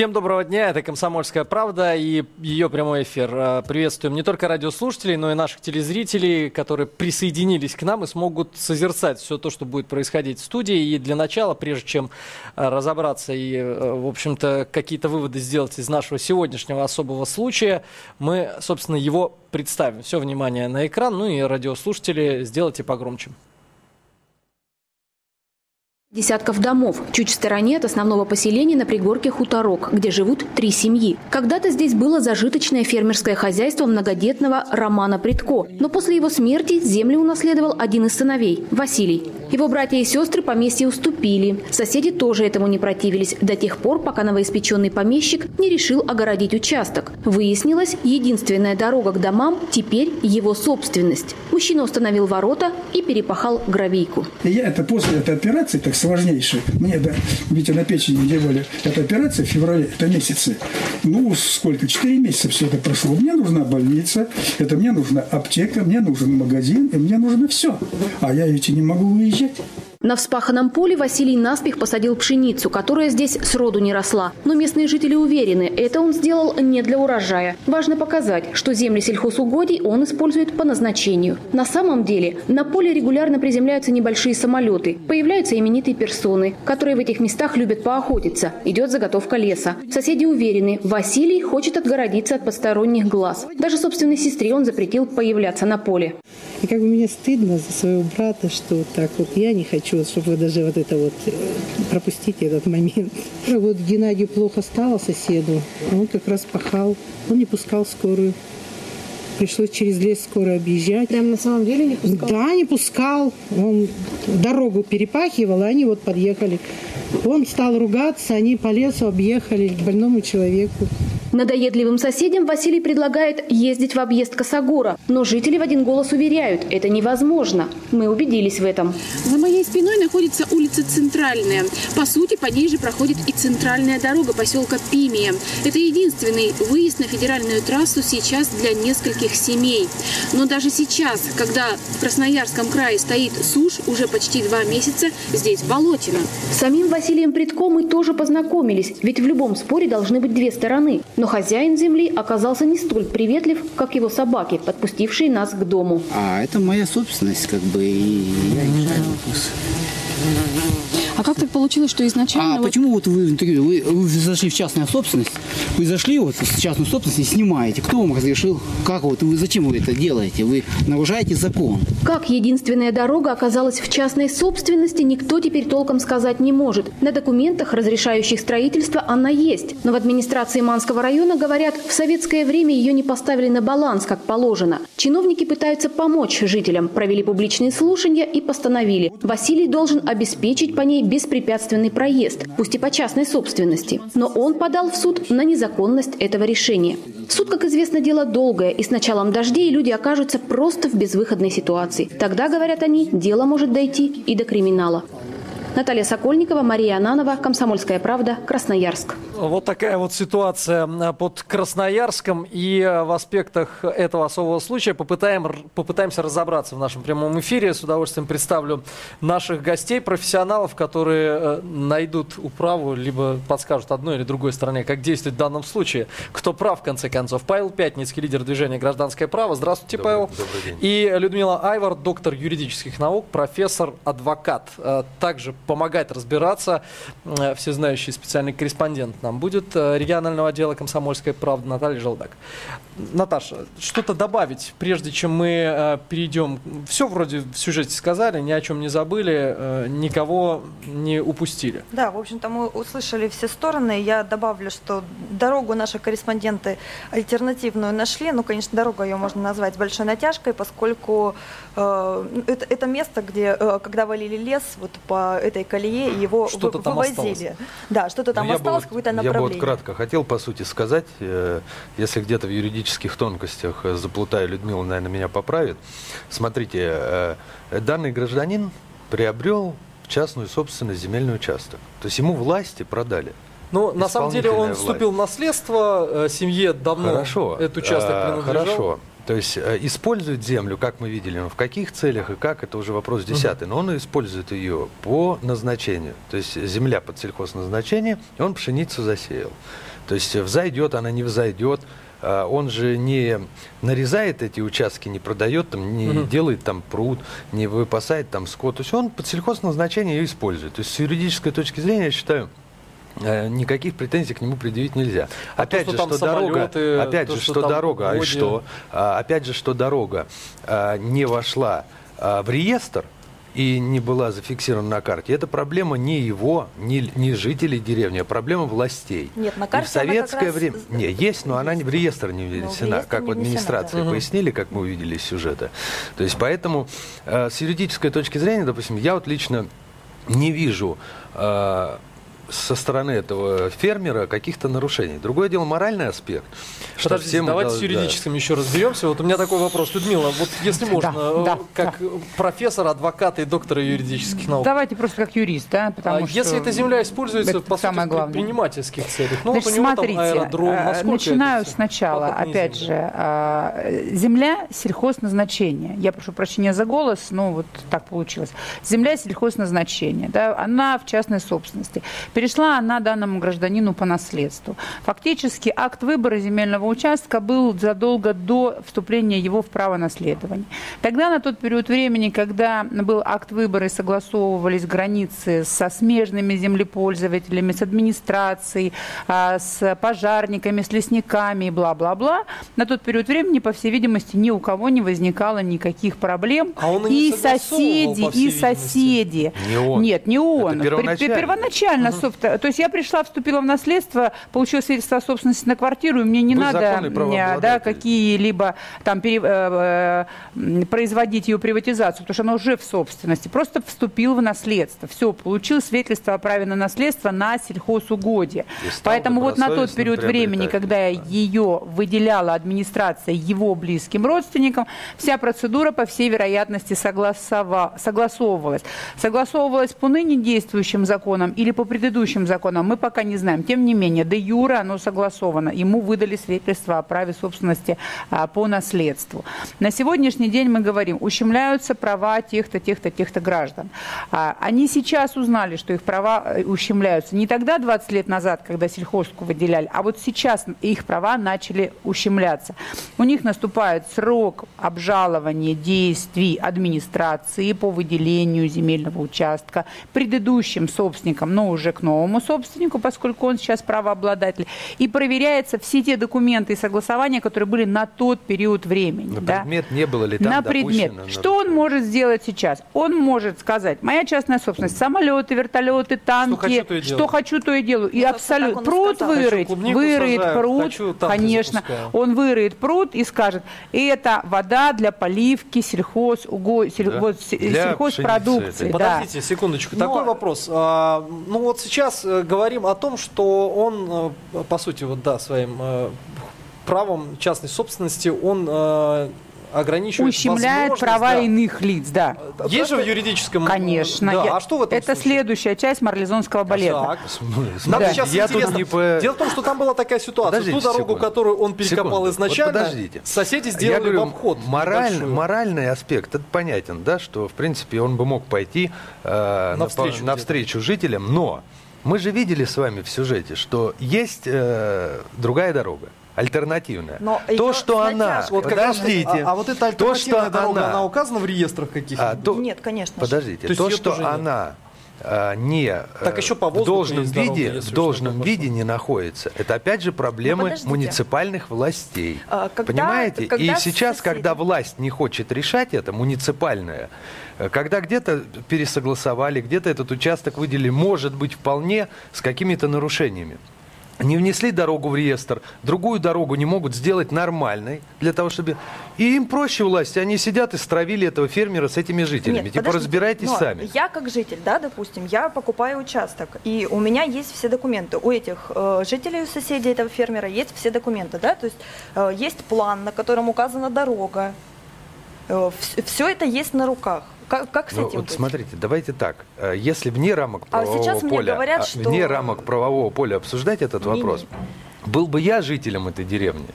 Всем доброго дня, это «Комсомольская правда» и ее прямой эфир. Э, приветствуем не только радиослушателей, но и наших телезрителей, которые присоединились к нам и смогут созерцать все то, что будет происходить в студии. И для начала, прежде чем э, разобраться и, э, в общем-то, какие-то выводы сделать из нашего сегодняшнего особого случая, мы, собственно, его представим. Все внимание на экран, ну и радиослушатели сделайте погромче. Десятков домов, чуть в стороне от основного поселения на пригорке Хуторок, где живут три семьи. Когда-то здесь было зажиточное фермерское хозяйство многодетного Романа Притко, но после его смерти землю унаследовал один из сыновей – Василий. Его братья и сестры поместье уступили. Соседи тоже этому не противились до тех пор, пока новоиспеченный помещик не решил огородить участок. Выяснилось, единственная дорога к домам теперь его собственность. Мужчина установил ворота и перепахал гравийку. Я это после этой операции, так сложнейшей, мне, да, видите, на печени делали эта операция в феврале, это месяцы. Ну, сколько? Четыре месяца все это прошло. Мне нужна больница, это мне нужна аптека, мне нужен магазин, и мне нужно все. А я ведь не могу выезжать. На вспаханном поле Василий наспех посадил пшеницу, которая здесь сроду не росла. Но местные жители уверены, это он сделал не для урожая. Важно показать, что земли сельхозугодий он использует по назначению. На самом деле на поле регулярно приземляются небольшие самолеты. Появляются именитые персоны, которые в этих местах любят поохотиться. Идет заготовка леса. Соседи уверены, Василий хочет отгородиться от посторонних глаз. Даже собственной сестре он запретил появляться на поле. И как бы мне стыдно за своего брата, что вот так вот я не хочу хочу, чтобы вы даже вот это вот э, пропустите этот момент. Вот Геннадию плохо стало соседу, он как раз пахал, он не пускал скорую. Пришлось через лес скоро объезжать. Прям на самом деле не пускал? Да, не пускал. Он дорогу перепахивал, и они вот подъехали. Он стал ругаться, они по лесу объехали к больному человеку. Надоедливым соседям Василий предлагает ездить в объезд Косогора, но жители в один голос уверяют, это невозможно. Мы убедились в этом. За моей спиной находится улица Центральная. По сути, по ней же проходит и центральная дорога поселка Пимия. Это единственный выезд на федеральную трассу сейчас для нескольких семей. Но даже сейчас, когда в Красноярском крае стоит сушь уже почти два месяца, здесь болотина. С самим Василием Притко мы тоже познакомились, ведь в любом споре должны быть две стороны. Но хозяин земли оказался не столь приветлив, как его собаки, подпустившие нас к дому. А это моя собственность, как бы, и я решаю вопрос. А как так получилось, что изначально... А вот... почему вот вы, вы, вы зашли в частную собственность, вы зашли вот в частную собственность и снимаете? Кто вам разрешил? Как вот вы, зачем вы это делаете? Вы нарушаете закон. Как единственная дорога оказалась в частной собственности, никто теперь толком сказать не может. На документах, разрешающих строительство, она есть. Но в администрации Манского района говорят, в советское время ее не поставили на баланс, как положено. Чиновники пытаются помочь жителям, провели публичные слушания и постановили. Василий должен обеспечить по ней беспрепятственный проезд, пусть и по частной собственности. Но он подал в суд на незаконность этого решения. Суд, как известно, дело долгое, и с началом дождей люди окажутся просто в безвыходной ситуации. Тогда, говорят они, дело может дойти и до криминала. Наталья Сокольникова, Мария Ананова, «Комсомольская правда», Красноярск. Вот такая вот ситуация под Красноярском. И в аспектах этого особого случая попытаем, попытаемся разобраться в нашем прямом эфире. С удовольствием представлю наших гостей, профессионалов, которые э, найдут управу, либо подскажут одной или другой стороне, как действовать в данном случае. Кто прав, в конце концов. Павел Пятницкий, лидер движения «Гражданское право». Здравствуйте, добрый, Павел. Добрый день. И Людмила Айвар, доктор юридических наук, профессор, адвокат. Э, также помогать разбираться. Э, всезнающий специальный корреспондент нам будет э, регионального отдела «Комсомольская правда» Наталья Желдак. Наташа, что-то добавить, прежде чем мы э, перейдем? Все вроде в сюжете сказали, ни о чем не забыли, никого не упустили. Да, в общем-то мы услышали все стороны. Я добавлю, что дорогу наши корреспонденты альтернативную нашли. Ну, конечно, дорогу ее можно назвать большой натяжкой, поскольку э, это, это место, где, э, когда валили лес, вот по этой колее его что вы, вывозили. Да, что-то там ну, осталось, какое-то направление. Я бы вот кратко хотел, по сути, сказать, э, если где-то в юридических тонкостях э, заплутаю, Людмила, наверное, меня поправит. Смотрите, э, данный гражданин приобрел частную собственность земельный участок. То есть ему власти продали Ну, на самом деле он вступил в наследство, э, семье давно Хорошо. этот участок принадлежал. Хорошо. То есть использует землю, как мы видели, но в каких целях и как, это уже вопрос десятый. Но он использует ее по назначению. То есть земля под сельхозназначение, и он пшеницу засеял. То есть взойдет она, не взойдет. А, Он же не нарезает эти участки, не продает, там, не Мгм. делает там пруд, не выпасает там скот. То есть он под сельхозназначение ее использует. То есть с юридической точки зрения, я считаю, э, никаких претензий к нему предъявить нельзя. А опять то, же, что что дорога, самолеты, опять то, же, что что, дорога, а что? А, опять же, что дорога а, не вошла в реестр и не была зафиксирована на карте, это проблема не его, не, не жителей деревни, а проблема властей. Нет, на И в карте она как советское раз время... з- Не, есть, но она не в реестр не в внесена, реестр как в внесена, администрации да. Пояснили, как мы увидели из сюжета. То есть поэтому э, с юридической точки зрения, допустим, я вот лично не вижу э, со стороны этого фермера каких-то нарушений. Другое дело моральный аспект. что Подождите, все давайте дол- с да. юридическим еще разберемся. Вот у меня такой вопрос. Людмила, вот если можно, э, да, как профессор, адвокат и доктор юридических наук. Давайте просто как юрист, да, потому А что если эта земля используется, это по сути, самое в главное. предпринимательских целях, ну Значит, вот у него смотрите, там аэродром, э, насколько начинаю сначала, опять земли. же, земля сельхозназначения. Я прошу прощения за голос, но вот так получилось. Земля сельхозназначения, да, она в частной собственности. Перешла она данному гражданину по наследству. Фактически акт выбора земельного участка был задолго до вступления его в право наследования. Тогда на тот период времени, когда был акт выбора и согласовывались границы со смежными землепользователями, с администрацией, а, с пожарниками, с лесниками и бла-бла-бла, на тот период времени, по всей видимости, ни у кого не возникало никаких проблем. А он и не и соседи, по всей и соседи. Не он. Нет, не он. Это Пер- первоначально. Первоначально, собственно. То есть я пришла, вступила в наследство, получила свидетельство о собственности на квартиру, и мне не Вы надо да, какие-либо там пере- э, э, производить ее приватизацию, потому что она уже в собственности. Просто вступил в наследство. Все, получил свидетельство о праве на наследство на сельхозугодие. Поэтому вот на тот период времени, когда ее выделяла администрация его близким родственникам, вся процедура, по всей вероятности, согласовывалась. Согласовывалась по ныне действующим законам или по предыдущим законам, мы пока не знаем. Тем не менее, де юре оно согласовано. Ему выдали свидетельство о праве собственности а, по наследству. На сегодняшний день мы говорим, ущемляются права тех-то, тех-то, тех-то граждан. А, Они сейчас узнали, что их права э, ущемляются. Не тогда, 20 лет назад, когда сельхозку выделяли, а вот сейчас их права начали ущемляться. У них наступает срок обжалования действий администрации по выделению земельного участка предыдущим собственникам, но уже к новому собственнику, поскольку он сейчас правообладатель. И проверяются все те документы и согласования, которые были на тот период времени. На да. предмет, не было ли там на предмет. допущено Что он может сделать сейчас? Он может сказать, моя частная собственность, самолеты, вертолеты, танки, хочу, то и делаю. что хочу, то и делаю. И Ну, абсолютно. Пруд сказал. вырыть, вырыет сажаю, пруд, хочу конечно. запускаю. Он вырыет пруд и скажет, это вода для поливки сельхоз, уго, сель- Да. вот, Для сельхозпродукции. пшеницы да. Подождите секундочку, Но- такой вопрос. А, ну вот сейчас э, говорим о том, что он, э, по сути, вот да, своим э, правом частной собственности он ограничивает Ущемляет права да. иных лиц, да. Есть же в юридическом... Конечно. Да, Я- а что в этом Это смысле? следующая часть марлезонского балета. Так. Нам Да. сейчас я интересно. не по... Дело в том, что там была такая ситуация. Подождите Ту дорогу, секунду. которую он перекопал Секунду. изначально, Вот подождите. соседи Я сделали говорю, в обход. мораль- моральный аспект, это понятен, да, что, в принципе, он бы мог пойти э, Навстречу по- навстречу жителям, но мы же видели с вами в сюжете, что есть э, другая дорога. Альтернативная. Но то, что она... Вот Подождите. а, а вот эта То, альтернативная что дорога, она... она- указана в реестрах каких-то? А, то- Нет, конечно. Подождите, То то, что тоже нет? А, не э, Так еще по в должном виде, в должном виде не находится. Это опять же Ну, проблемы подождите. муниципальных властей. А, когда- Понимаете? когда И сейчас, соседи- когда власть не хочет решать это, муниципальная, э, когда где-то пересогласовали, где-то этот участок выделили, может быть, вполне с какими-то нарушениями. Не внесли дорогу в реестр, другую дорогу не могут сделать нормальной для того, чтобы... И им проще власти, они сидят и стравили этого фермера с этими жителями. Нет, типа подождите, разбирайтесь но сами. Я как житель, да, допустим, я покупаю участок, и у меня есть все документы. У этих э, жителей, у соседей этого фермера есть все документы, да, то есть э, есть план, на котором указана дорога. все это есть на руках. Как, как с Ну, этим вот быть? смотрите, давайте так. Э, Если вне рамок А правового мне поля, говорят, а, что- вне рамок правового поля обсуждать этот Не-не. вопрос, был бы я жителем этой деревни,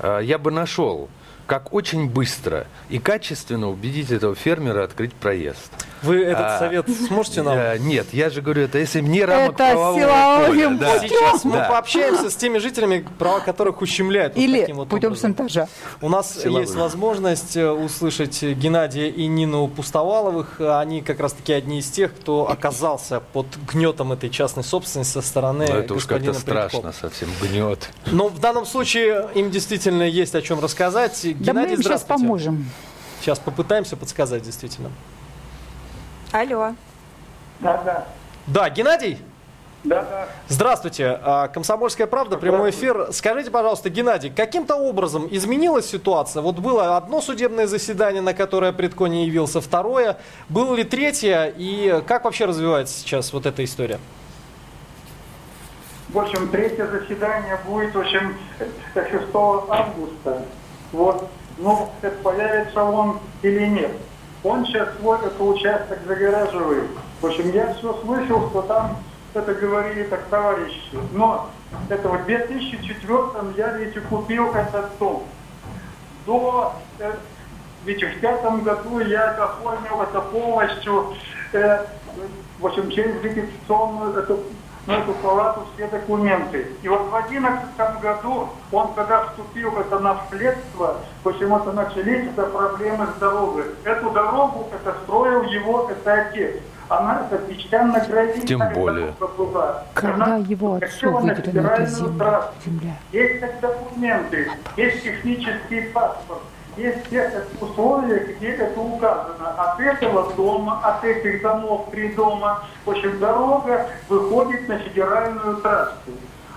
э, я бы нашел, как очень быстро и качественно убедить этого фермера открыть проезд. Вы этот А, совет сможете нам? Э, Нет, я же говорю, это если вне рамок Это правового силовым поля. да. Сейчас мы Да. пообщаемся с теми жителями, права которых ущемляют. вот Или таким вот путем образом. шантажа. У нас Силовым. есть возможность э, услышать Геннадия и Нину Пустоваловых. Они как раз-таки одни из тех, кто оказался под гнетом этой частной собственности со стороны Ну, это уж как-то страшно, совсем гнет. Но в данном случае им действительно есть о чем рассказать. Да мы Геннадий, им сейчас поможем. Сейчас попытаемся подсказать, действительно. Алло. Да, да. Да, Геннадий? Да, да. Здравствуйте. А, Комсомольская правда, прямой эфир. Скажите, пожалуйста, Геннадий, каким-то образом изменилась ситуация? Вот было одно судебное заседание, на которое Предко не явился, второе. Было ли третье? И как вообще развивается сейчас вот эта история? В общем, третье заседание будет, в общем, э, 6 августа. Вот. Ну, это появится он или нет. Он сейчас свой этот участок загораживает. В общем, я все слышал, что там это говорили так товарищи. Но это в 2004 я ведь и купил этот дом. До, э, ведь в пятом году я оформил это полностью, э, в общем, через репетиционную эту, ну, эту палату все документы. И вот в одиннадцатом году он, когда вступил в это наследство, почему-то начались это проблемы с дорогой. Эту дорогу это строил его, это отец. Она это песчано-гравийная Тем более. была. Когда Она его отцу на выделена эта земля. Есть так документы, есть технический паспорт, есть те условия, где это указано. От этого дома, от этих домов, три дома, в общем, дорога выходит на федеральную трассу.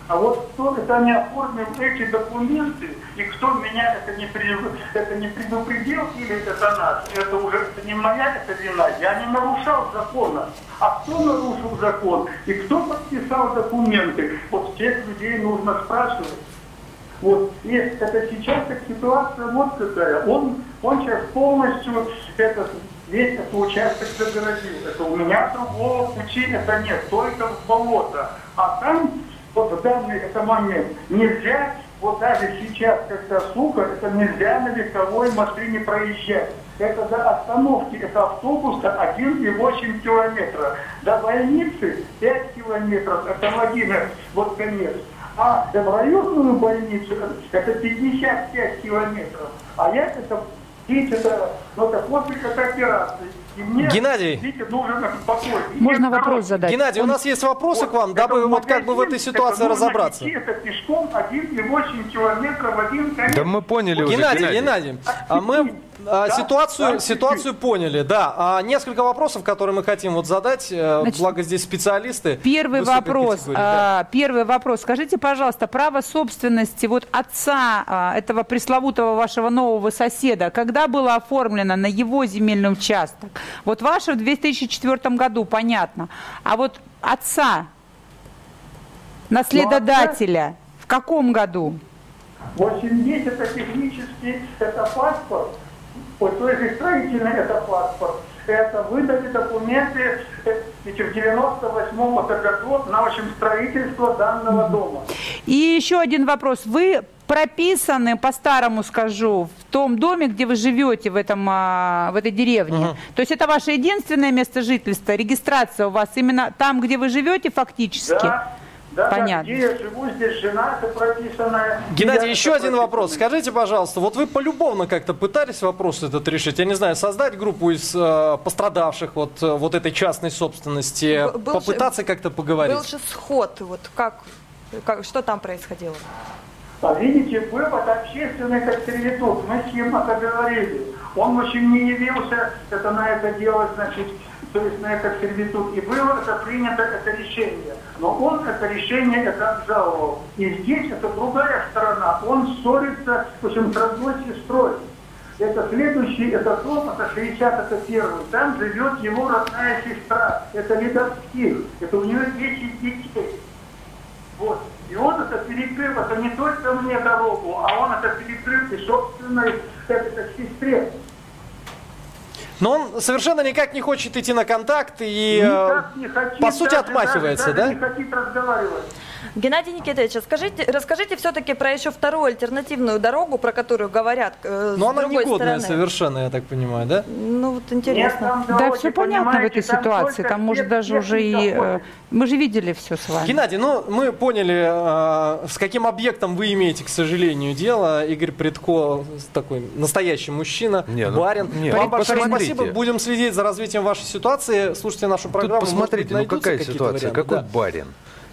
А вот кто это не оформил эти документы, и кто меня это не, это не предупредил, или это наш, это уже это не моя это вина, я не нарушал закона. А кто нарушил закон и кто подписал документы, вот всех людей нужно спрашивать. Вот. И это сейчас так ситуация вот какая. Он, он сейчас полностью этот, весь этот участок загородил. Это у меня другого пути это нет, только в болото. А там вот в данный это момент нельзя, вот даже сейчас, когда сука, это нельзя на легковой машине проезжать. Это до остановки, это автобуса 1,8 километра. До больницы 5 километров, это Владимир, вот конец. А в районную больницу это 55 километров. А я это, видите, это, ну, это после как операции. И мне, Геннадий. видите, нужен этот покой. И Можно вопрос задать? Геннадий, у нас есть вопросы к вам, дабы вот как бы в этой ситуации это разобраться. идти, это пешком 1,8 километра в один конец. Да мы поняли уже, Геннадий, Геннадий. Геннадий, а мы Да, ситуацию, да, ситуацию поняли, да. А несколько вопросов, которые мы хотим вот задать, э, Значит, благо здесь специалисты. Первый вопрос. категории, да. а, Первый вопрос. Скажите, пожалуйста, право собственности вот отца а, этого пресловутого вашего нового соседа, когда было оформлено на его земельный участок? Вот ваше в 2004 году, понятно. А вот отца, наследодателя, в каком году? 80 это технический, это паспорт, вот той же строительный это паспорт. Это выдали документы э, эти в 98 это году на общем строительство данного дома. И еще один вопрос. Вы прописаны, по-старому скажу, в том доме, где вы живете, в, этом, а, в этой деревне. То есть это ваше единственное место жительства, регистрация у вас именно там, где вы живете фактически? Да, да, Понятно. да, где я живу, здесь жена, прописанная. Геннадий, еще один прописанный. вопрос. Скажите, пожалуйста, вот вы полюбовно как-то пытались вопрос этот решить? Я не знаю, создать группу из э, пострадавших от э, вот этой частной собственности, Б- был же- попытаться как-то поговорить? Был же сход, вот как, как что там происходило? А видите, вывод общественный как сервитут. Мы с ним это говорили. Он очень не явился это на это дело, значит, то есть на этот сервитут. И было это принято это решение. Но он это решение это обжаловал. И здесь это другая сторона. Он ссорится, в общем, с родной сестрой. Это следующий, это дом, это 60, это первый. Там живет его родная сестра. Это Ледовских. Это у нее 10 детей. Вот. И он это перекрыл, это не только мне дорогу, а он это перекрыл и собственной это, это сестре. Но он совершенно никак не хочет идти на контакт и, э, Никак не хотит, по сути, даже- отмахивается, даже, да? даже не хотит разговаривать. Геннадий Никитович, а скажите, расскажите все-таки про еще вторую альтернативную дорогу, про которую говорят э, Но с она другой негодная стороны. совершенно, я так понимаю, да? Ну вот Нет, интересно. там Да, все понятно в этой там ситуации. Там, может, тех- даже уже и... э. Мы же видели все с вами. Геннадий, ну мы поняли, э, с каким объектом вы имеете, к сожалению, дело. Игорь Предко такой настоящий мужчина, Не, ну, барин. не, Вам ну, большое спасибо. Будем следить за развитием вашей ситуации. Слушайте нашу Тут программу. может быть, посмотрите, ну найдутся какая ситуация, варианты. какой Да. барин.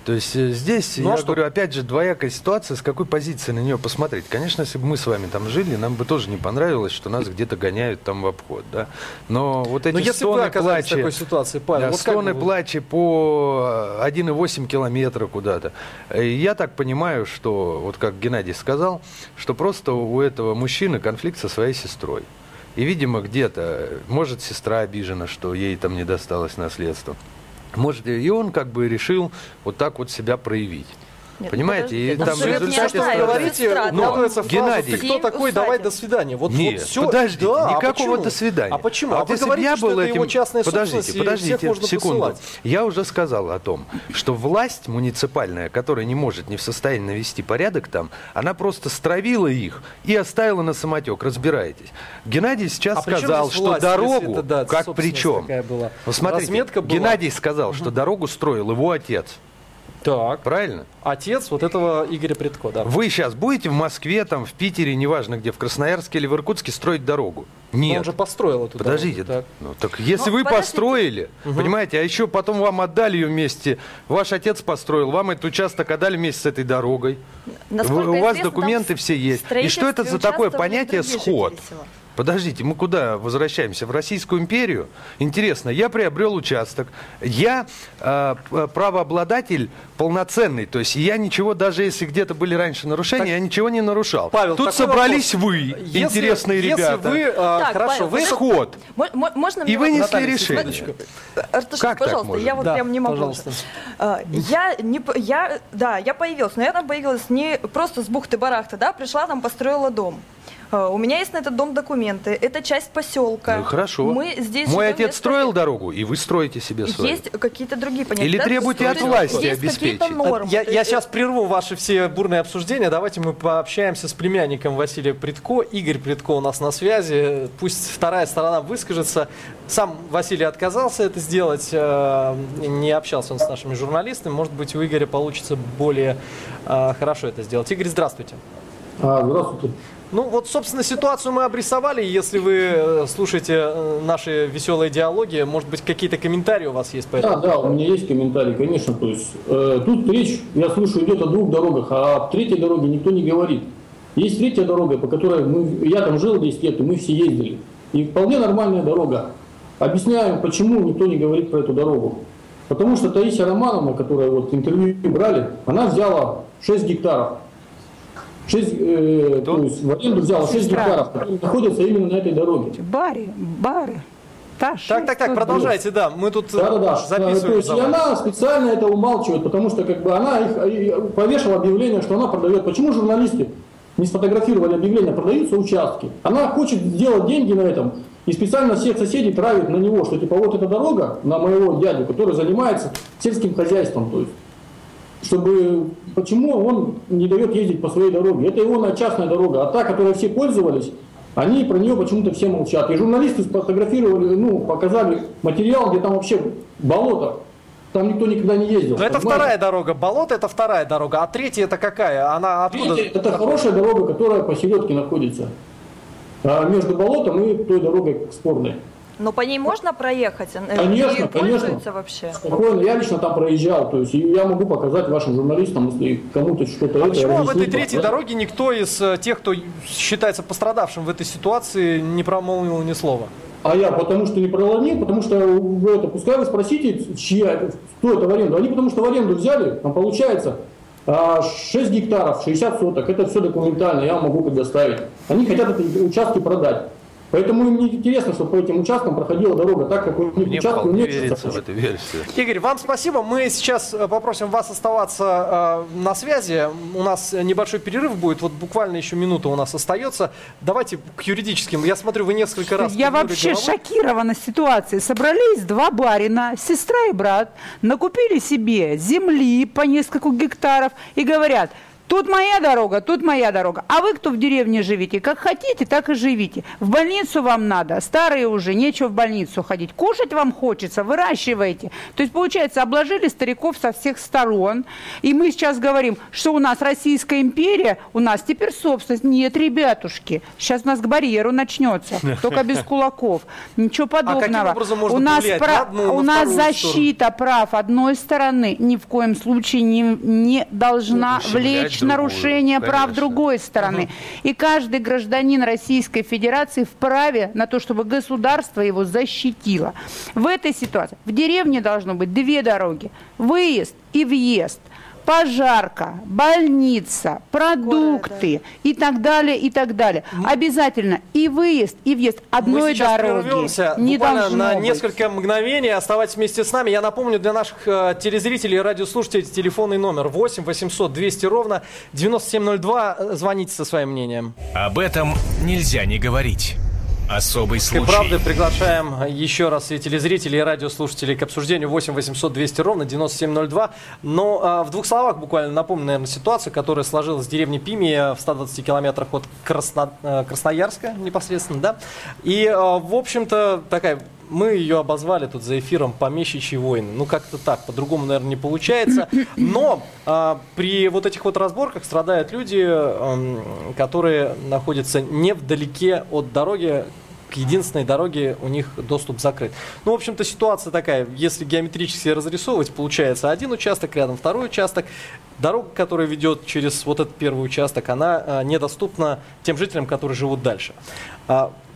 То есть э, здесь, Ну, а я что? говорю, опять же, двоякая ситуация, с какой позиции на нее посмотреть. Конечно, если бы мы с вами там жили, нам бы тоже не понравилось, что нас где-то гоняют там в обход, да. Но вот эти Но если бы вы стоны оказались в такой ситуации, Павел, да, вот стоны вы- плача по 1,8 километра куда-то. Э, Я так понимаю, что, вот как Геннадий сказал, что просто у этого мужчины конфликт со своей сестрой. И, видимо, где-то, может, сестра обижена, что ей там не досталось наследство. Может, и он как бы решил вот так вот себя проявить. Нет, Понимаете, и там в результате говорите, но, Геннадий, «ты кто такой, давай усадеб». до свидания». Вот, Нет, вот все, подождите, да, а никакого почему? до свидания. А почему? А А, вот вы если говорите, я что был это его этим... частная Подождите, собственность, и подождите, всех можно секунду. посылать. Я уже сказал о том, что власть муниципальная, которая не может, не в состоянии навести порядок там, она просто стравила их и оставила на самотек. Разбирайтесь. Геннадий сейчас А сказал, что власть, дорогу, это, да, как собственность при чем? такая была? Смотрите, Разметка была. Геннадий сказал, что дорогу строил его отец. Так, Правильно? отец вот этого Игоря Предко, да. Вы сейчас будете в Москве, там, в Питере, неважно где, в Красноярске или в Иркутске строить дорогу? Но Нет. Он же построил эту Подождите, дорогу, так. ну так если Ну, вы подождите. построили, понимаете, а еще потом вам отдали ее вместе, ваш отец построил, вам этот участок отдали вместе с этой дорогой, Насколько Вы- у вас известно, документы все есть. И что это за такое понятие сход? жители села. Подождите, мы куда возвращаемся? В Российскую империю? Интересно, я приобрел участок, я э, правообладатель полноценный, то есть я ничего, даже если где-то были раньше нарушения, Так, я ничего не нарушал. Павел, Тут собрались вопрос. вы, Если- интересные если ребята. вы, а, Так, хорошо, Павел, вы... Сход. Мо- мо- Можно И вынесли Наталья, решение. Артуш, Как так пожалуйста, может я вот Да, прям не могу. пожалуйста. А, Я не, я, да, я появилась, но я там появилась не просто с бухты-барахты, да, пришла там, построила дом. А, У меня есть на этот дом документы, это часть поселка. Ну, хорошо. Мы здесь Мой отец несколько строил дорогу, и вы строите себе свою. Есть какие-то другие понятия. Или да, требуйте то от власти есть обеспечить. нормы. Я, я сейчас прерву ваши все бурные обсуждения. Давайте мы пообщаемся с племянником Василия Предко. Игорь Предко у нас на связи. Пусть вторая сторона выскажется. Сам Василий отказался это сделать. э, Не общался он с нашими журналистами. Может быть, у Игоря получится более э, хорошо это сделать. Игорь, здравствуйте. А, здравствуйте. Ну вот, собственно, ситуацию мы обрисовали. Если вы э, слушаете э, наши веселые диалоги, может быть, какие-то комментарии у вас есть по Да, этому? да, у меня есть комментарий, конечно. То есть э, тут речь, я слышу, идет о двух дорогах, а о третьей дороге никто не говорит. Есть третья дорога, по которой мы, я там жил 10 лет, и мы все ездили. И вполне нормальная дорога. Объясняю, почему никто не говорит про эту дорогу. Потому что Таисия Романовна, которая вот интервью брали, она взяла 6 гектаров. 6, э, то есть в аренду взяла 6 Сестра. гектаров, которые находятся именно на этой дороге. Баре, баре. Та Так, так, так, продолжайте, да. Мы тут э, Да, да, да. То записываем. есть за и она специально это умалчивает, потому что как бы она их и повешала объявление, что она продает. Почему журналисты не сфотографировали объявление, продаются участки? Она хочет сделать деньги на этом и специально всех соседей травит на него, что типа вот эта дорога на моего дядю, который занимается сельским хозяйством, то есть чтобы почему он не дает ездить по своей дороге. Это его частная дорога, а та, которой все пользовались, они про нее почему-то все молчат. И журналисты сфотографировали, ну, показали материал, где там вообще болото. Там никто никогда не ездил. Но это понимаете? вторая дорога. Болото это вторая дорога. А третья это какая? Она откуда? Третья, Это хорошая дорога, которая посередке находится. А между болотом и той дорогой спорной. Но по ней можно проехать? Конечно, и конечно. вообще? Спокойно, я лично там проезжал, то есть я могу показать вашим журналистам, если кому-то что-то А это почему об этой третьей да? дороге никто из э, тех, кто считается пострадавшим в этой ситуации, не промолвил ни слова? А я потому что не проломил, потому что вы это, пускай вы спросите, чья, кто это в аренду. Они потому что в аренду взяли, там получается а, 6 гектаров, 60 соток, это все документально, я могу предоставить. Они хотят эти участки продать. Поэтому им не интересно, чтобы по этим участкам проходила дорога так, как у них Мне вполне уменьшатся. верится в эту версию. Игорь, вам спасибо. Мы сейчас э, попросим вас оставаться э, на связи. У нас небольшой перерыв будет. Вот буквально еще минута у нас остается. Давайте к юридическим. Я смотрю, вы несколько раз... Я вообще головой. шокирована ситуацией. Собрались два барина, сестра и брат, накупили себе земли по несколько гектаров и говорят, Тут моя дорога, тут моя дорога. А вы, кто в деревне живете, как хотите, так и живите. В больницу вам надо, старые уже, нечего в больницу ходить. Кушать вам хочется, выращивайте. То есть, получается, обложили стариков со всех сторон. И мы сейчас говорим, что у нас Российская империя, у нас теперь собственность. Нет, ребятушки, сейчас у нас к барьеру начнется, только без кулаков. Ничего подобного. образом можно у нас, про- одну, у на нас защита прав одной стороны ни в коем случае не, не должна Ущемлять влечь другую, нарушение прав конечно. другой стороны. И каждый гражданин Российской Федерации вправе на то, чтобы государство его защитило. В этой ситуации в деревне должно быть две дороги. Выезд и въезд. Пожарка, больница, продукты и так далее, и так далее. Обязательно и выезд, и въезд одной Мы сейчас дороги не буквально должно на быть. несколько мгновений. Оставайтесь вместе с нами. Я напомню для наших э, телезрителей и радиослушателей телефонный номер 8 800 200 ровно 9702. Э, Звоните со своим мнением. Об этом нельзя не говорить. Особый И случай. правда, приглашаем еще раз и телезрителей, и радиослушателей к обсуждению 8 800 200 ровно 9702. Но а, в двух словах буквально напомню, наверное, ситуацию, которая сложилась в деревне Пимия в 120 километрах от Красно- э, Красноярска непосредственно, да. И, а, в общем-то, такая мы ее обозвали тут за эфиром помещичьи войны. Ну, как-то так, по-другому, наверное, не получается. Но а, при вот этих вот разборках страдают люди, эм, которые находятся не вдалеке от дороги, к единственной дороге у них доступ закрыт. Ну, в общем-то, ситуация такая, если геометрически разрисовывать, получается один участок, рядом второй участок. Дорога, которая ведет через вот этот первый участок, она а, недоступна тем жителям, которые живут дальше.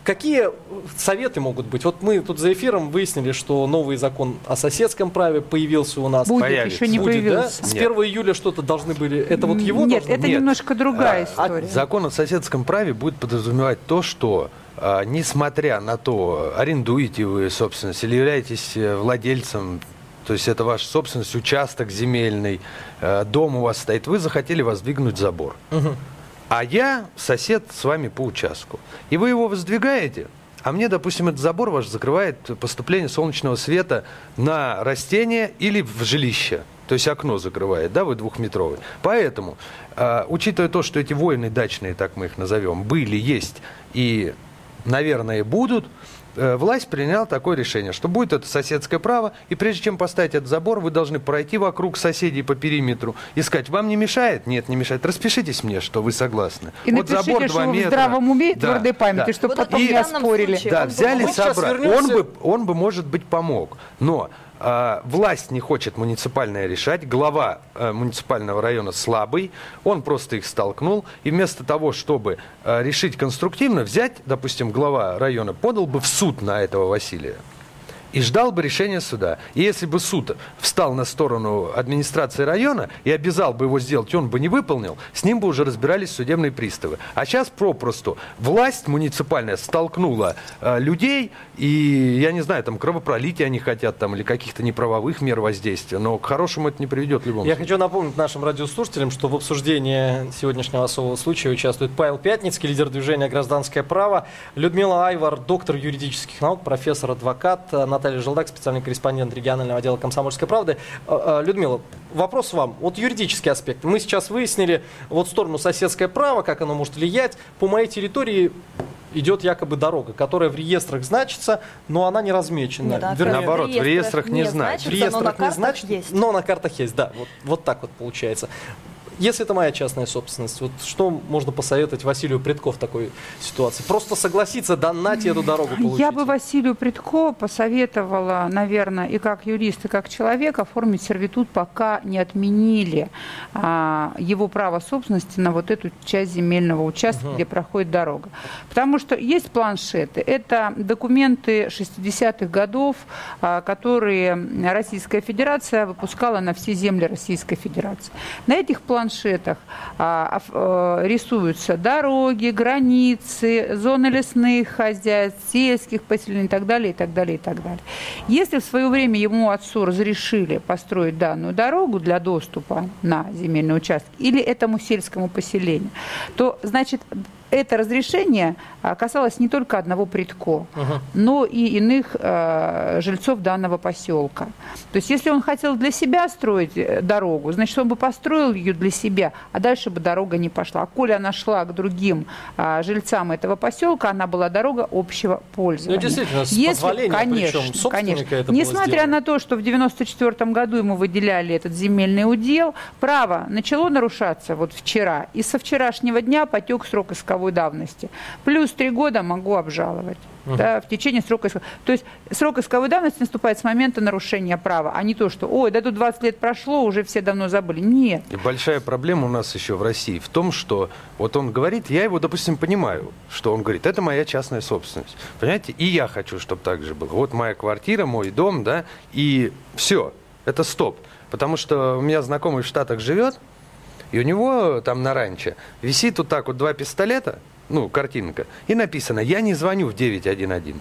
А, Какие советы могут быть? Вот мы тут за эфиром выяснили, что новый закон о соседском праве появился у нас. Будет, Появится. еще не Будет, да? С Нет. 1 июля что-то должны были... Это вот его Нет, должно это быть? немножко другая А, история. Закон о соседском праве будет подразумевать то, что а, несмотря на то, арендуете вы собственность или являетесь э, владельцем, то есть это ваша собственность, участок земельный, э, дом у вас стоит, вы захотели воздвигнуть забор. А я сосед с вами по участку. И вы его воздвигаете, а мне, допустим, этот забор ваш закрывает поступление солнечного света на растения или в жилище. То есть окно закрывает, да, вы двухметровый. Поэтому, э, учитывая то, что эти войны дачные, так мы их назовем, были, есть и, наверное, будут, власть приняла такое решение, что будет это соседское право, и прежде чем поставить этот забор, вы должны пройти вокруг соседей по периметру и сказать, вам не мешает? Нет, не мешает. Распишитесь мне, что вы согласны. И напишите, что вы в здравом уме и Да, твердой памяти, да. чтобы Вот потом и не оспорили. случае Да, взяли, собрали. Он бы, он бы, может быть, помог. Но власть не хочет муниципальное решать, глава а, муниципального района слабый, он просто их столкнул, и вместо того, чтобы а, решить конструктивно, взять, допустим, глава района подал бы в суд на этого Василия и ждал бы решения суда. И если бы суд встал на сторону администрации района и обязал бы его сделать, и он бы не выполнил, с ним бы уже разбирались судебные приставы. А сейчас попросту власть муниципальная столкнула э, людей, и, я не знаю, там кровопролития они хотят, там, или каких-то неправовых мер воздействия, но к хорошему это не приведет в любом Я случае. хочу напомнить нашим радиослушателям, что в обсуждении сегодняшнего особого случая участвует Павел Пятницкий, лидер движения «Гражданское право», Людмила Айвар, доктор юридических наук, профессор, адвокат, э, Наталья Желдак, специальный корреспондент регионального отдела «Комсомольской правды». Э, э, Людмила, вопрос вам. Вот юридический аспект. Мы сейчас выяснили вот сторону соседское право, как оно может влиять. По моей территории идет якобы дорога, которая в реестрах значится, но она не размечена. Нет, она Вернее, Наоборот, в реестрах не значится. в но на реестрах не значит, есть. но на картах есть, да. Вот, вот так вот получается. Если это моя частная собственность, вот что можно посоветовать Василию Предко в такой ситуации? Просто согласиться, донать эту дорогу получить. Я бы Василию Предко посоветовала, наверное, и как юрист, и как человек оформить сервитут, пока не отменили а, его право собственности на вот эту часть земельного участка, где проходит дорога. Потому что есть планшеты. Это документы 60-х годов, а, которые Российская Федерация выпускала на все земли Российской Федерации. На этих планшетах планшетах а, э, рисуются дороги, границы, зоны лесных хозяйств, сельских поселений и так далее, и так далее, и так далее. Если в свое время ему отцу разрешили построить данную дорогу для доступа на земельный участок или этому сельскому поселению, то, значит, это разрешение а, касалось не только одного предко, но и иных э, жильцов данного поселка. То есть, если он хотел для себя строить э, дорогу, значит, он бы построил ее для себя, а дальше бы дорога не пошла. А коли она шла к другим а, жильцам этого поселка, она была дорога общего пользования. Ну, действительно, с позволения, конечно, причем конечно. это Несмотря на то, что в 94 году ему выделяли этот земельный удел, право начало нарушаться вот вчера, и со вчерашнего дня потек срок исковой давности. Плюс три года могу обжаловать. Мгм. Да, в течение срока исковой. То есть срок исковой давности наступает с момента нарушения права, а не то, что, ой, да тут 20 лет прошло, уже все давно забыли. Нет. И большая проблема у нас еще в России в том, что вот он говорит, я его, допустим, понимаю, что он говорит, это моя частная собственность. Понимаете? И я хочу, чтобы так же было. Вот моя квартира, мой дом, да, и все, это стоп. Потому что у меня знакомый в Штатах живет, и у него там на ранче висит вот так вот два пистолета, ну, картинка, и написано, я не звоню в 911.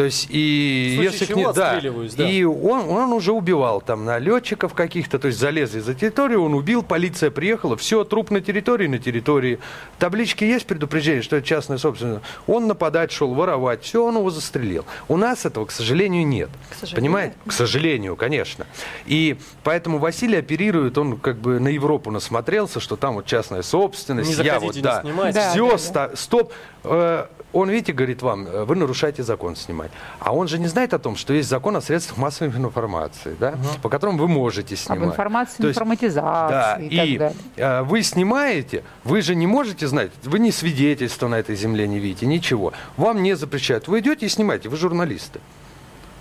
То есть, и если к чего ней- да, отстреливаюсь, да. и он, он уже убивал там налетчиков каких-то, то есть залезли за территорию, он убил, полиция приехала, все, труп на территории, на территории. Таблички есть предупреждение, что это частная собственность. Он нападать шел, воровать, все, он его застрелил. У нас этого, к сожалению, нет. сожалению? Понимаете? К сожалению, конечно. И поэтому Василий оперирует, он как бы на Европу насмотрелся, что там вот частная собственность, Не я заходите, вот, не да, снимайте. Да, все, да, да. стоп. Э, Он, видите, говорит вам, э, вы нарушаете закон снимать. А он же не знает о том, что есть закон о средствах массовой информации, да, по которым вы можете снимать. Об информации, То есть, информатизации да, и, и так далее. э, вы снимаете, вы же не можете знать, вы ни свидетельства на этой земле не видите, ничего. Вам не запрещают. Вы идете и снимаете, вы журналисты.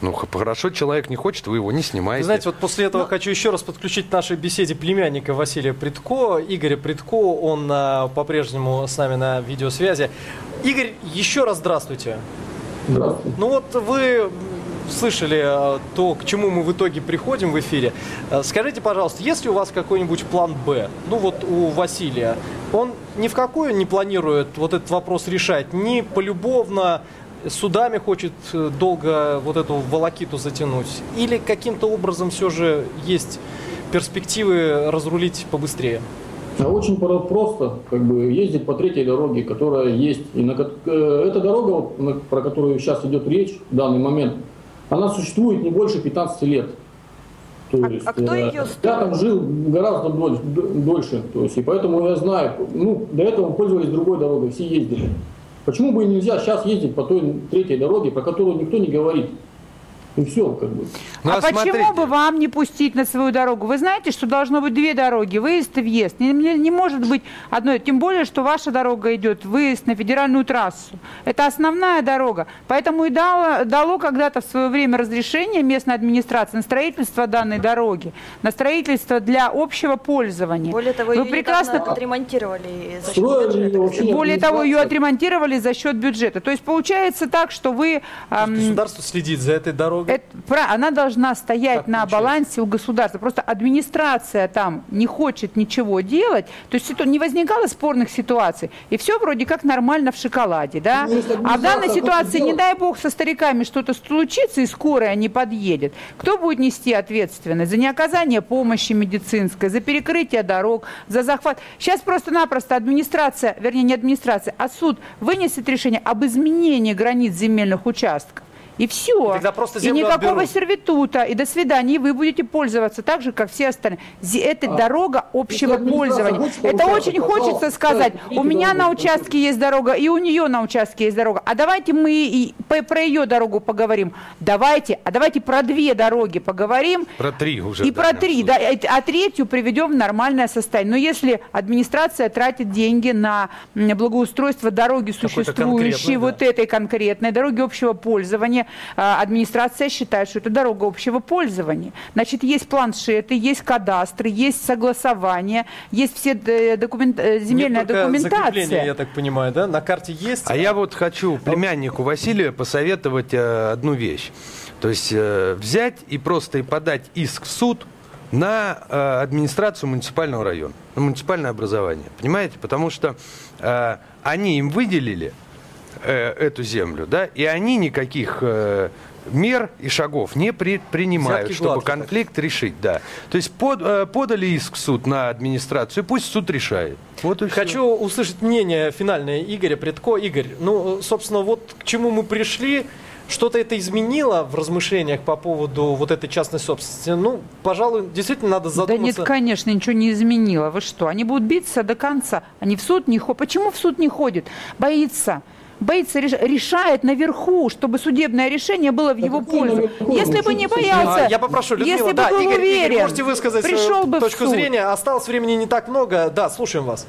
Ну, хорошо, человек не хочет, вы его не снимаете. знаете, вот после этого хочу еще раз подключить к нашей беседе племянника Василия Притко, Игоря Притко, он а, по-прежнему с нами на видеосвязи. Игорь, еще раз здравствуйте. Здравствуйте. Ну вот вы слышали а, то, к чему мы в итоге приходим в эфире. А, Скажите, пожалуйста, есть ли у вас какой-нибудь план «Б»? Ну вот у Василия. Он ни в какую не планирует вот этот вопрос решать, ни полюбовно, судами хочет э, долго вот эту волокиту затянуть? Или каким-то образом все же есть перспективы разрулить побыстрее? А Очень про- просто как бы ездить по третьей дороге, которая есть. И на, э, эта дорога, вот, на- про которую сейчас идет речь в данный момент, она существует не больше 15 лет. То есть, а кто э, ее Я там жил гораздо доль- д- дольше, то есть, и поэтому я знаю, ну, до этого мы пользовались другой дорогой, все ездили. Почему бы нельзя сейчас ездить по той третьей дороге, про которую никто не говорит? И все, как бы. Ну, а а почему смотрите. бы вам не пустить на свою дорогу? Вы знаете, что должно быть две дороги, выезд и въезд. Не, не- не может быть одной, тем более, что ваша дорога идет выезд на федеральную трассу. Это основная дорога. Поэтому и дало, дало когда-то в свое время разрешение местной администрации на строительство данной дороги, на строительство для общего пользования. Более того, Вы ее прекрасно отремонтировали за счет Строили бюджета. ее более того, ее отремонтировали за счет бюджета. То есть получается так, что вы... ам, Государство следит за этой дорогой. Это пра- она должна стоять Так на получается. балансе у государства. Просто администрация там не хочет ничего делать. То есть не возникало спорных ситуаций. И все вроде как нормально в шоколаде. Да? Ну, А в данной ситуации, не дай бог, со стариками что-то случится, и скорая не подъедет. Кто будет нести ответственность за неоказание помощи медицинской, за перекрытие дорог, за захват? Сейчас просто-напросто администрация, вернее, не администрация, а суд вынесет решение об изменении границ земельных участков. И все. Тогда просто и никакого отберут. сервитута. И до свидания. И вы будете пользоваться так же, как все остальные. Это А, дорога общего пользования. хочет Это очень хочется сказать. ставьте У меня на участке есть дорога, и у нее на участке есть дорога. А давайте мы и по- про ее дорогу поговорим. Давайте, а давайте про две дороги поговорим. Про три уже. И про три, да, э, а третью приведем в нормальное состояние. Но если администрация тратит деньги на благоустройство дороги, существующей, конкретной, да. вот этой конкретной дороги общего пользования, администрация считает, что это дорога общего пользования. Значит, есть планшеты, есть кадастры, есть согласование, есть все э, документ, э, земельная документация. я так понимаю, да? На карте есть. А я вот хочу племяннику Василию посоветовать э, одну вещь. То есть э, взять и просто и подать иск в суд на э, администрацию муниципального района, на муниципальное образование. Понимаете? Потому что э, они им выделили э, эту землю, да, и они никаких э, мер и шагов не предпринимают, Взятки чтобы гладкие, конфликт решить, да. То есть под- э, подали иск в суд на администрацию, пусть суд решает. Вот. Хочу услышать мнение финальное Игоря Предко. Игорь, ну, собственно, вот к чему мы пришли. Что-то это изменило в размышлениях по поводу вот этой частной собственности? Ну, пожалуй, действительно надо Да задуматься. нет, конечно, ничего не изменило. Вы что? Они будут биться до конца. Они в суд не ходят. Почему в суд не ходит? Боится. Боится, реш- решает наверху, чтобы судебное решение было в его пользу. Если бы не боялся, Я попрошу, Людмила, если бы да, был Игорь, Игорь, уверен, можете высказать пришел бы в точку суд. зрения. Осталось времени не так много. Да, слушаем вас.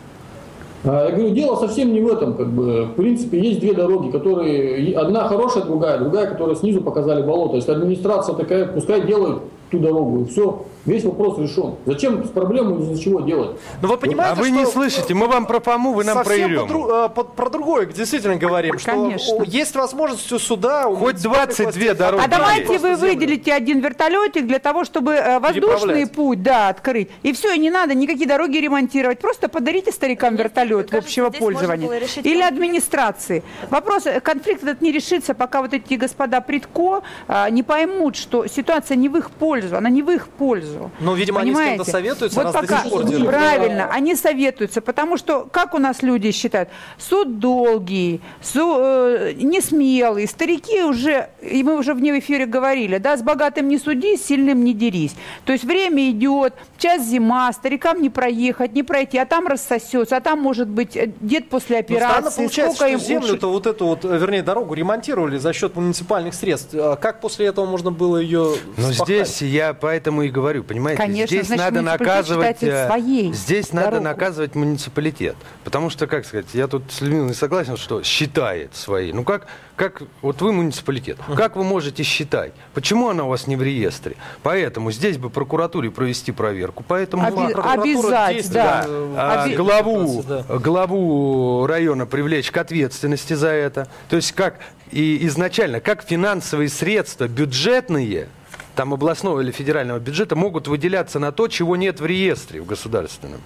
А, Я говорю, дело совсем не в этом. Как бы. В принципе, есть две дороги, которые... Одна хорошая, другая, другая, которая снизу показали болото. Если администрация такая, пускай делает ту дорогу, и все, весь вопрос решен. Зачем с проблемой из-за чего делать? Но вы понимаете, а вы что не слышите, мы вам про Фому, вы нам про совсем Ерему. по э, по- про другое действительно говорим, что Конечно. есть возможность у суда... у Хоть муниципальных 22 властей дороги А давайте вы землю. выделите один вертолетик для того, чтобы э, воздушный путь, да, открыть. И все, и не надо никакие дороги ремонтировать. Просто подарите старикам вертолет в кажется, общего пользования. Или администрации. Вопрос, э, конфликт этот не решится, пока вот эти господа предко а, не поймут, что ситуация не в их пользу, она не в их пользу. Ну, видимо, они с кем-то Понимаете? советуются, Вот раз до пока, сих пор держат. правильно, они советуются, потому что, как у нас люди считают, суд долгий, су, э, несмелый, старики уже, и мы уже вне эфире говорили, да, с богатым не суди, с сильным не дерись. То есть время идет, час зима, старикам не проехать, не пройти, а там рассосется, а там может быть э, дед после Ну, операции, получается, сколько что им землю-то вот эту вот, э, вернее, дорогу ремонтировали за счет муниципальных средств. А Как после этого можно было ее Но спахать? здесь я поэтому и говорю, понимаете, Конечно, здесь значит, надо наказывать, э, своей здесь надо дорогу. наказывать муниципалитет, потому что, как сказать, я тут с Людмилой согласен, что считает свои. Ну как, как вот вы муниципалитет, как вы можете считать? Почему она у вас не в реестре? Поэтому здесь бы прокуратуре провести проверку, поэтому Оби- обязать, действует, да. э, А Оби- главу, Да. главу района привлечь к ответственности за это. То есть как и изначально, как финансовые средства бюджетные, там областного или федерального бюджета, могут выделяться на то, чего нет в реестре в государственном.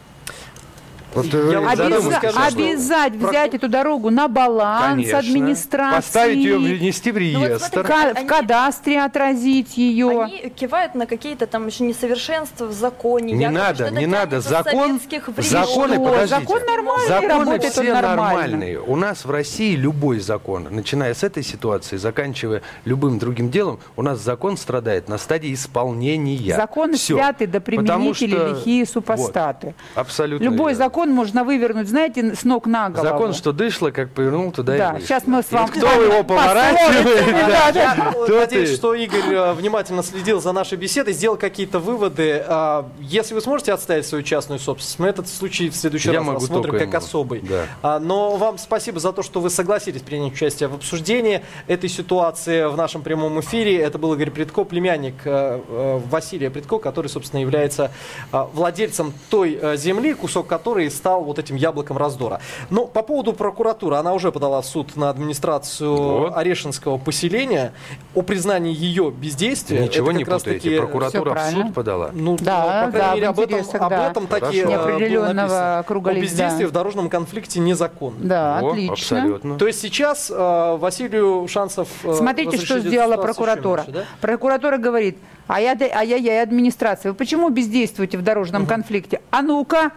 Вот вы Я Обяза- скажу, что- обязать взять эту дорогу на баланс Конечно. администрации. Поставить ее, внести в Ну вот реестр. смотрите, Ка- в Они- кадастре отразить ее. Они кивают на какие-то там еще несовершенства в законе. Не якобы, надо, что не надо. Закон, законы, Что? подождите. Закон нормальный, Законы работает все нормально. нормальные. У нас в России любой закон, начиная с этой ситуации, заканчивая любым другим делом, у нас закон страдает на стадии исполнения. Законы Всё. святы до Потому применители что- лихие супостаты. Вот, абсолютно Любой верно. закон можно вывернуть, знаете, с ног на голову. Закон, что дышло, как повернул, туда и Да, вышло. сейчас мы с И вами... Кто его поворачивает? Да, да. Я надеюсь, ты? что Игорь э, внимательно следил за нашей беседой, сделал какие-то выводы. А, Если вы сможете отставить свою частную собственность, мы этот случай в следующий Я раз рассмотрим как особый. Да. А, Но вам спасибо за то, что вы согласились принять участие в обсуждении этой ситуации в нашем прямом эфире. Это был Игорь Предко, племянник э, э, Василия Предко, который, собственно, является владельцем той земли, кусок которой стал вот этим яблоком раздора. Но по поводу прокуратуры, она уже подала в суд на администрацию Вот. Орешинского поселения о признании ее бездействия. Ничего не путаете. таки- Прокуратура в суд подала. Ну, Да, по крайней да, мере, об этом, интересах, об да. этом таки Хорошо. э, было Неопределенного круга О лица. бездействии в дорожном конфликте незаконно. Да, О, отлично. Абсолютно. То есть сейчас э, Василию шансов э, Смотрите, что сделала прокуратура. меньше, да? Прокуратура говорит, а я, а я, я администрация, вы почему бездействуете в дорожном конфликте? А ну-ка,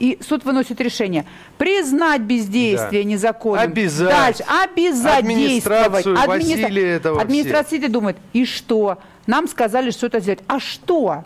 и суд выносит решение. Признать бездействие Да. незаконным. Обязать. Дальше. Обязать Администрацию действовать. Этого Администрация думает, и что? Нам сказали что-то сделать. А что?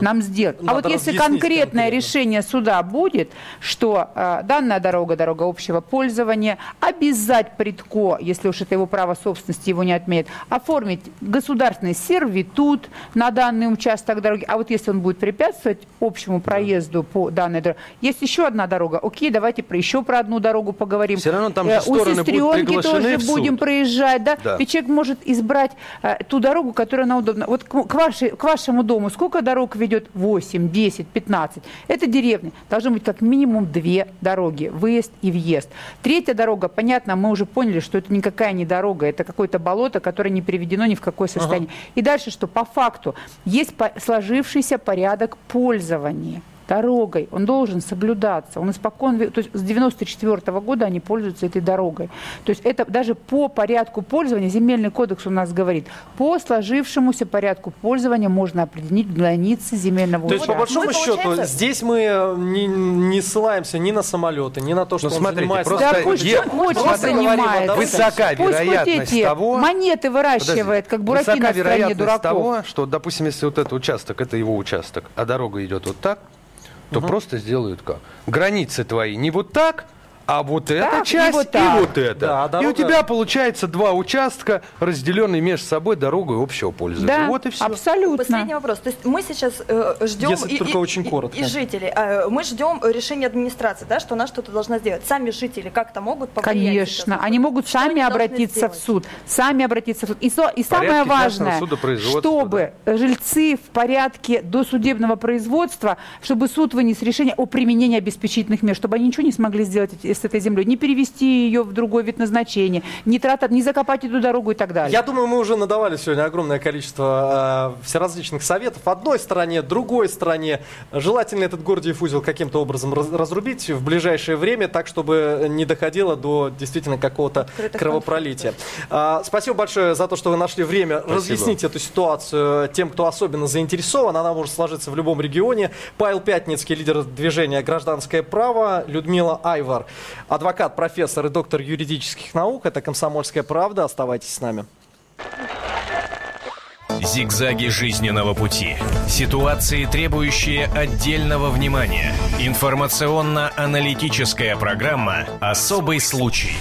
Нам сделать. а Надо вот если конкретное конкретно. решение суда будет, что э, данная дорога, дорога общего пользования, обязать предко, если уж это его право собственности, его не отменят, оформить государственный сервитут на данный участок дороги. А вот если он будет препятствовать общему проезду по данной дороге, есть еще одна дорога. Окей, давайте про еще про одну дорогу поговорим. Всё равно там же Э, У сестренки тоже будем проезжать, да? Да. Ведь человек может избрать э, ту дорогу, которая нам удобна. Вот к, к вашей- к вашему дому сколько дорог дорог ведет 8, 10, 15. Это деревни. Должно быть как минимум две дороги, выезд и въезд. Третья дорога, понятно, мы уже поняли, что это никакая не дорога, это какое-то болото, которое не приведено ни в какое состояние. Ага. И дальше что? По факту есть сложившийся порядок пользования дорогой, он должен соблюдаться. Он испокон, то есть с 94 -го года они пользуются этой дорогой. То есть это даже по порядку пользования, земельный кодекс у нас говорит, по сложившемуся порядку пользования можно определить границы земельного То есть, по большому мы, счету, получается... здесь мы э, не, не ссылаемся ни на самолеты, ни на то, что ну, он смотрите, занимается... Просто да пусть е... хочет занимается. Высока пусть вероятность эти того... монеты выращивает, Подожди. как бураки Высока на стране вероятность дураков. того, что, допустим, если вот этот участок, это его участок, а дорога идет вот так, то угу. просто сделают как? Границы твои не вот так, а вот так, эта часть и вот, и вот это. Да, дорога... И у тебя получается два участка, разделенные между собой дорогой общего пользования. Да, вот и все. абсолютно. Последний вопрос. То есть мы сейчас э, ждем Если и, только и, очень коротко. и, и жителей. Э, мы ждем решения администрации, да, что она что-то должна сделать. Сами жители как-то могут повлиять? Конечно. Они могут что сами они обратиться в суд. Сами обратиться в суд. И, со, и самое важное, чтобы да. жильцы в порядке досудебного производства, чтобы суд вынес решение о применении обеспечительных мер, чтобы они ничего не смогли сделать с этой землей, не перевести ее в другой вид назначения, не, трата, не закопать эту дорогу и так далее. Я думаю, мы уже надавали сегодня огромное количество э, всеразличных советов. Одной стороне, другой стороне. Желательно этот Гордиев узел каким-то образом раз, разрубить в ближайшее время, так, чтобы не доходило до действительно какого-то кровопролития. А, спасибо большое за то, что вы нашли время спасибо. разъяснить эту ситуацию тем, кто особенно заинтересован. Она может сложиться в любом регионе. Павел Пятницкий, лидер движения «Гражданское право», Людмила Айвар, адвокат, профессор и доктор юридических наук. Это «Комсомольская правда». Оставайтесь с нами. Зигзаги жизненного пути. Ситуации, требующие отдельного внимания. Информационно-аналитическая программа «Особый случай».